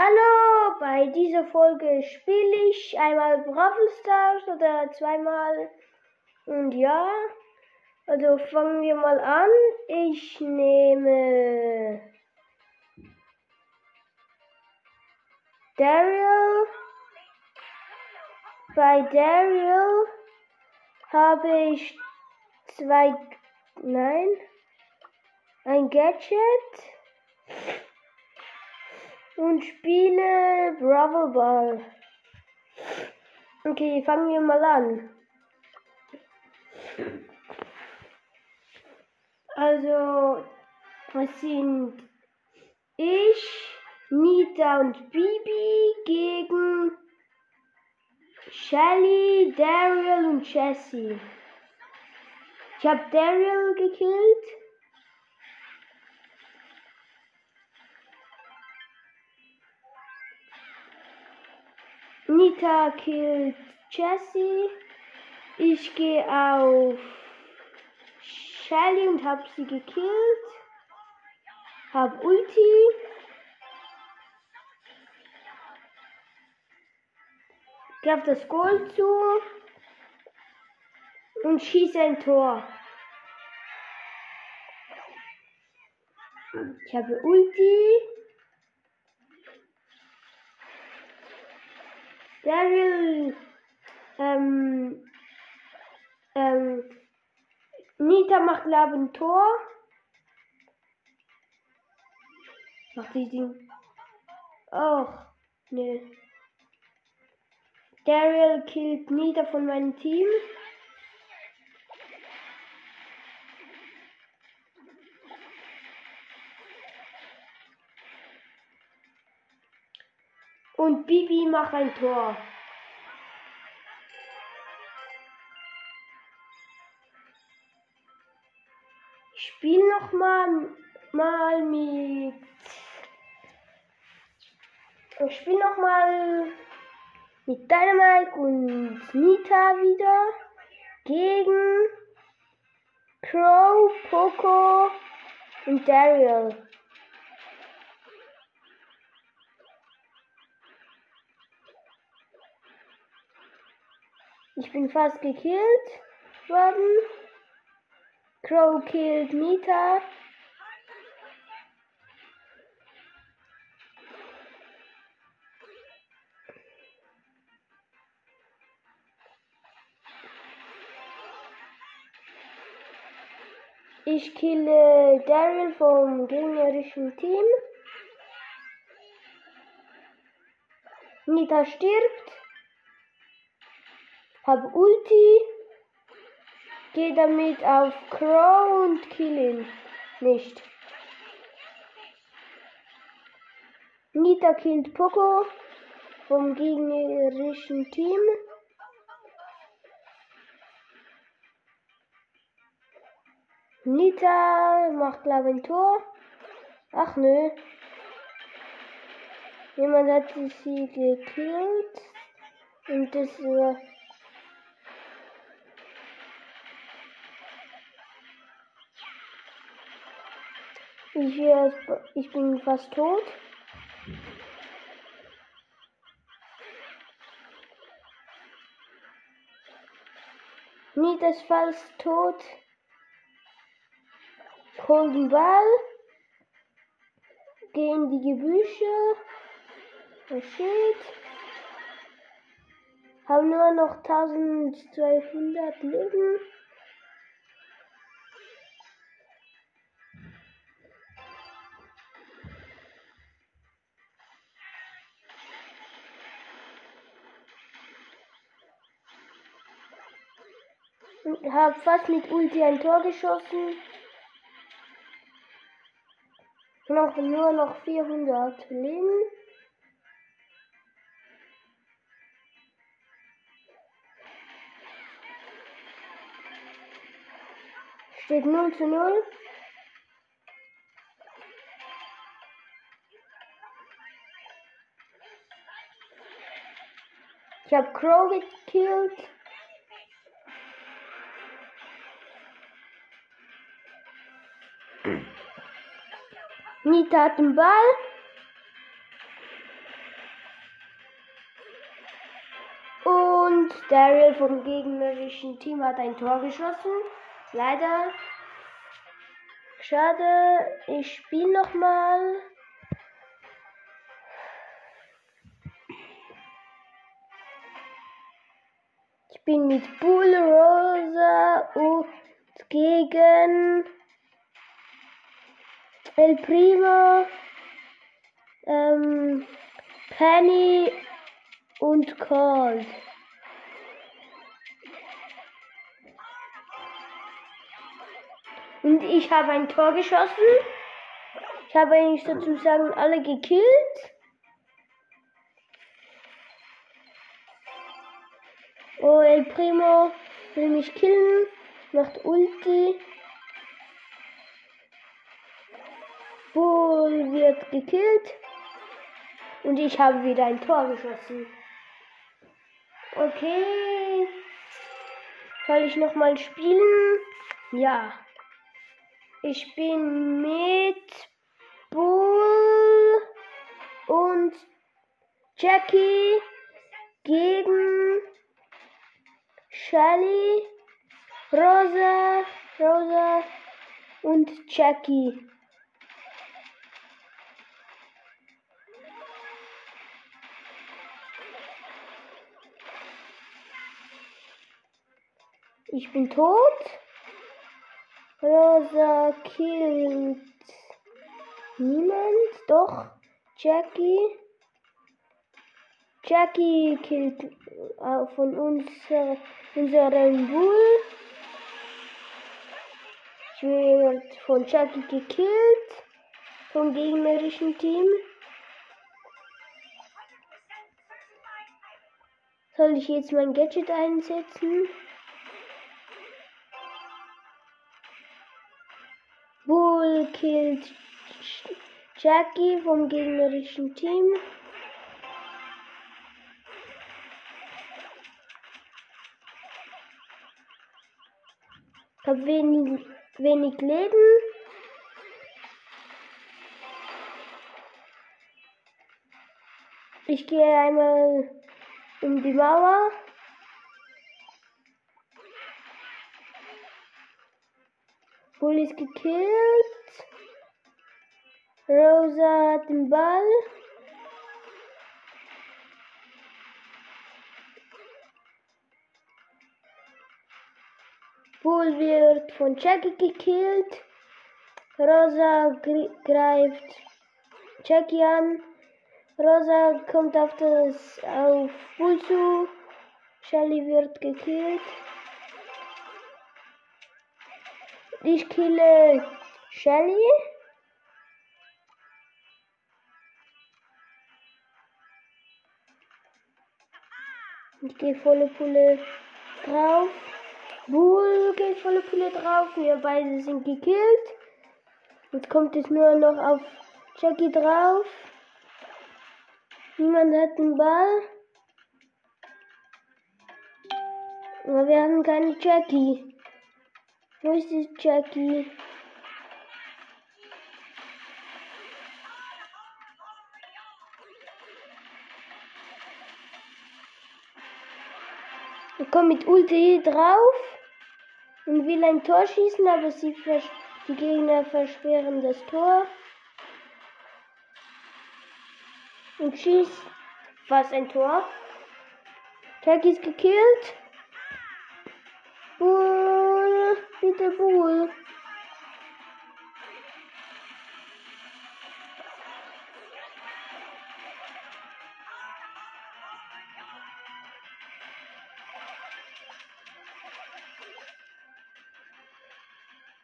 Hallo, bei dieser Folge spiele ich einmal Brawl Stars oder zweimal. Und ja, also fangen wir mal an. Ich nehme Daryl. Bei Daryl habe ich zwei, nein, ein Gadget und spiele Bravo Ball. Okay, fangen wir mal an. Also, es sind ich, Nita und Bibi gegen Shelly, Daryl und Jessie. Ich habe Daryl gekillt. Nita killt Jessie. Ich gehe auf Shelly und hab sie gekillt. Hab Ulti. Geh auf das Gold zu und schieße ein Tor. Ich habe Ulti. Daryl, ähm, ähm, Nita macht glaube ein Tor. Macht die Ding. Och, ne. Daryl killt Nita von meinem Team. Macht ein Tor. Ich spiele noch mal, mal mit. Ich spiele noch mal mit Dynamite und Nita wieder gegen Crow, Poco und Daryl. Ich bin fast gekillt worden. Crow killt Nita. Ich kille Daryl vom gegnerischen Team. Nita stirbt. Hab Ulti. Geh damit auf Crow und kill ihn. Nicht. Nita killt Poco vom gegnerischen Team. Nita macht Tor. Ach nö. Jemand hat sie gekillt. Und das war. Ich, ich bin fast tot. Nita ist fast tot. Hol den Ball. Geh in die Gebüsche. Oh shit. Haben nur noch 1200 Leben. Hab fast mit Ulti ein Tor geschossen. Noch nur noch 400 Leben. Steht 0 zu 0. Ich habe Crow gekillt. Nita hat den Ball. Und Daryl vom gegnerischen Team hat ein Tor geschossen. Leider. Schade. Ich spiele nochmal. Ich bin mit Bull Rosa und gegen El Primo, ähm, Penny und Cold. Und ich habe ein Tor geschossen. Ich habe eigentlich sozusagen alle gekillt. Oh, El Primo will mich killen. Macht Ulti. Bull wird gekillt. Und ich habe wieder ein Tor geschossen. Okay. Soll ich nochmal spielen? Ja. Ich bin mit Bull und Jackie gegen Shelly, Rosa, Rosa und Jackie. Ich bin tot. Rosa killt niemand. Doch, Jackie. Jackie killt äh, von unser, unserem Bull. Ich werde von Jackie gekillt. Vom gegnerischen Team. Soll ich jetzt mein Gadget einsetzen? Bull killt Jackie vom gegnerischen Team. Habe wenig, wenig Leben. Ich gehe einmal um die Mauer. Bull ist gekillt. Rosa hat den Ball. Bull wird von Jackie gekillt. Rosa greift Jackie an. Rosa kommt auf das auf Bull zu. Shelly wird gekillt. Ich kille Shelly. Ich gehe volle Pulle drauf. Bull geht volle Pulle drauf. Wir beide sind gekillt. Jetzt kommt es nur noch auf Jackie drauf. Niemand hat den Ball. Aber wir haben keine Jackie. Wo ist die Jackie? Ich komme mit Ulti drauf und will ein Tor schießen, aber sie die Gegner versperren das Tor. Und schießt fast ein Tor. Jackie ist gekillt. Bull, bitte Bull.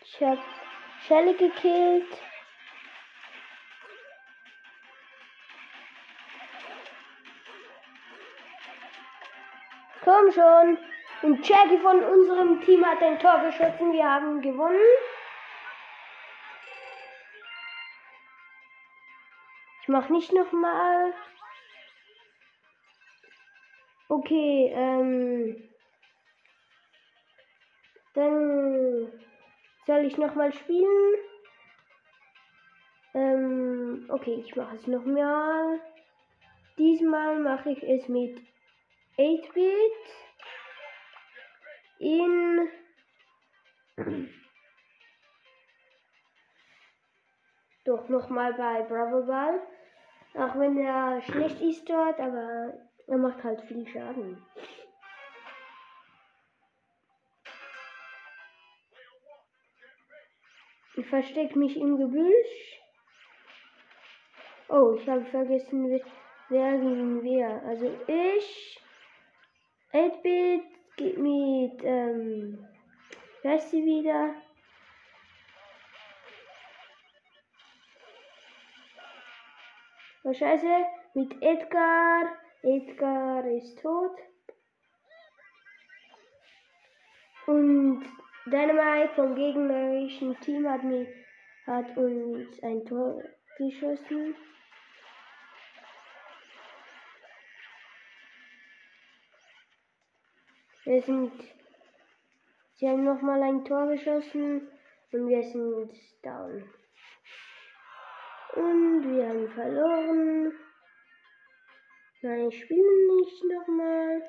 Ich hab Shelly gekillt. Komm schon. Und Jackie von unserem Team hat ein Tor geschossen. Wir haben gewonnen. Ich mach nicht nochmal. Okay, ähm. Dann soll ich nochmal spielen. Ähm, okay, ich mache es nochmal. Diesmal mache ich es mit 8-Bit. In doch nochmal bei Bravo Ball. Auch wenn er schlecht ist dort, aber er macht halt viel Schaden. Ich verstecke mich im Gebüsch. Oh, ich habe vergessen, wer gegen wer. Also ich, 8-Bit mit, ähm, wer ist sie wieder? Oh scheiße, mit Edgar. Edgar ist tot. Und Dynamite vom gegnerischen Team hat, mir, hat uns ein Tor geschossen. Wir sind. Sie haben nochmal ein Tor geschossen und wir sind down. Und wir haben verloren. Nein, ich spiele nicht nochmal.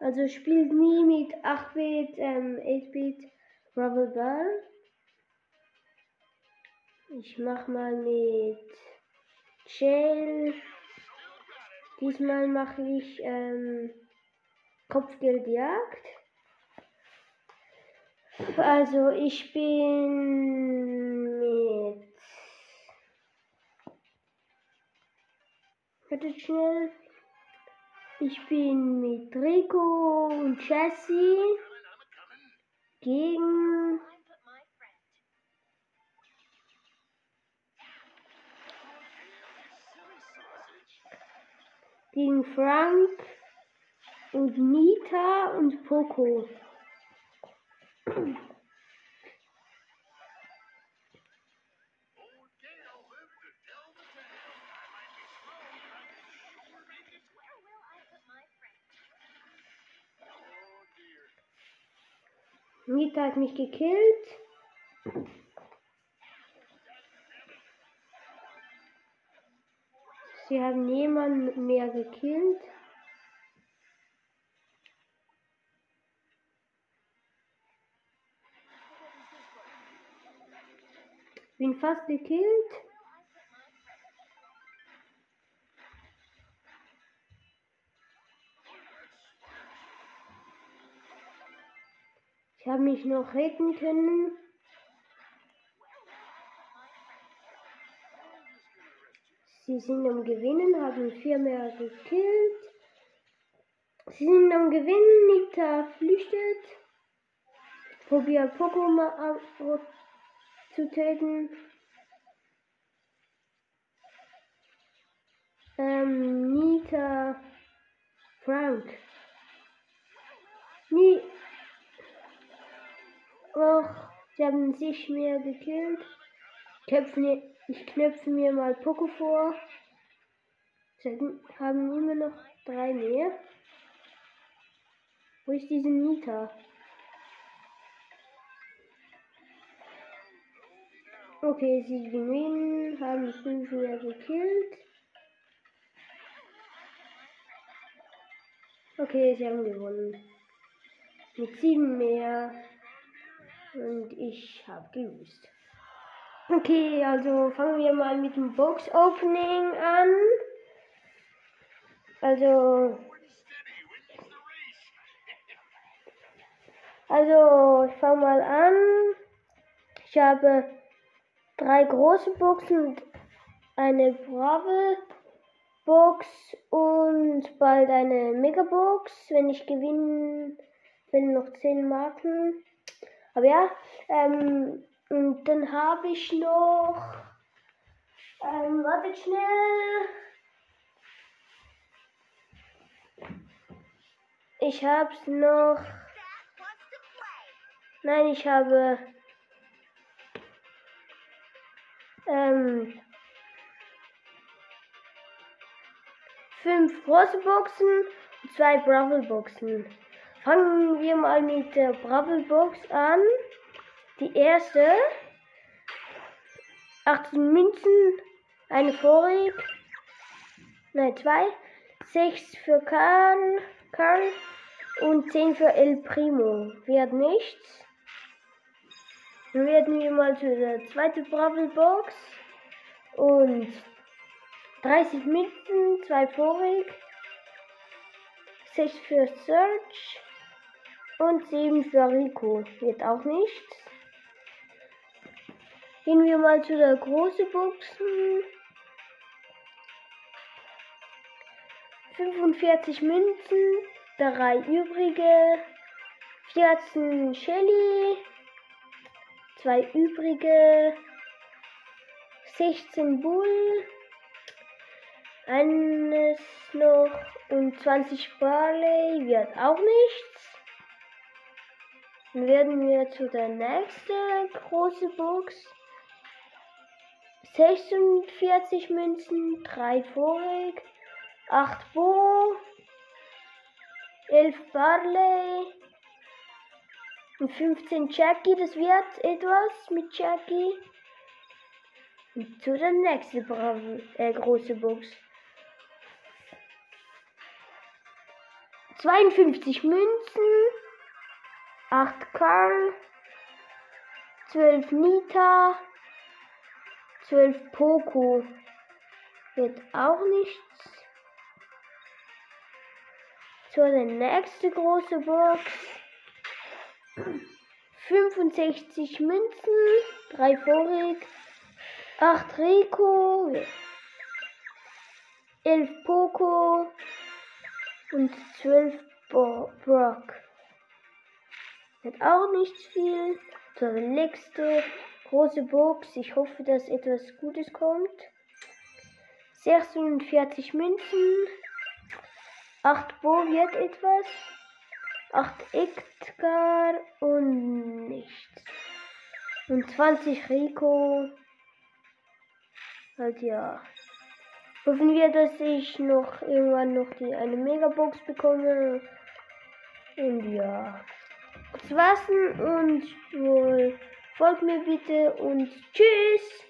Also spielt nie mit 8-Bit, ähm, 8-Bit Rubble Ball. Ich mach mal mit Shell. Diesmal mache ich ähm, Kopfgeldjagd. Also ich bin mit. Wartet schnell. Ich bin mit Rico und Jesse gegen gegen Frank und Nita und Poco. Nita hat mich gekillt. Sie haben niemanden mehr gekillt. Bin fast gekillt. Ich habe mich noch retten können. Sie sind am Gewinnen, haben vier mehr gekillt. Sie sind am Gewinnen, Nita flüchtet. Probiert Poco mal zu töten. Ähm, Nita Frank. Nie. Och, sie haben sich mehr gekillt. Ich knöpfe mir mal Poco vor. Sie haben immer noch drei mehr. Wo ist diese Nita? Okay, sie gewinnen, haben fünf mehr gekillt. Okay, sie haben gewonnen. Mit sieben mehr. Und ich habe gelöst. Okay, also fangen wir mal mit dem Box Opening an. Also. Also, ich fange mal an. Ich habe drei große Boxen und eine Brave Box und bald eine Megabox. Wenn ich gewinnen will, noch 10 Marken. Aber ja, ähm, und dann habe ich noch, ähm, wartet schnell. Ich habe noch, nein, ich habe ähm, fünf große Boxen und zwei Bravel Boxen. Fangen wir mal mit der Bravel Box an. Die erste. 18 Münzen, eine vorig. Nein, zwei. 6 für Karl, Karl und 10 für El Primo. Wird nichts. Dann werden wir mal zu der zweiten Bravel Box. Und 30 Münzen, 2 vorig, 6 für Search und 7 für Rico. Wird auch nichts. Gehen wir mal zu der großen Boxen. 45 Münzen, 3 übrige, 14 Shelly, 2 übrige, 16 Bull, eines noch und 20 Barley wird auch nichts. Dann werden wir zu der nächsten großen Box. 46 Münzen, 3 vorig, 8 Bo, 11 Barley und 15 Jackie. Das wird etwas mit Jackie. Und zu der nächsten Bravo, äh, große Box. 52 Münzen, 8 Karl, 12 Nita, 12 Poco. Wird auch nichts. So, der nächste große Box. 65 Münzen, 3 vorig, 8 Rico, 11 Poco und 12 Bo Brock. Wird auch nicht viel. Der nächste große Box. Ich hoffe, dass etwas Gutes kommt. 46 Münzen. 8 Bo wird etwas. 8 Edgar und nichts. Und 20 Rico. Halt ja. Hoffen wir, dass ich noch irgendwann noch die eine Megabox bekomme. Und ja. Das war's und wohl folgt mir bitte und tschüss.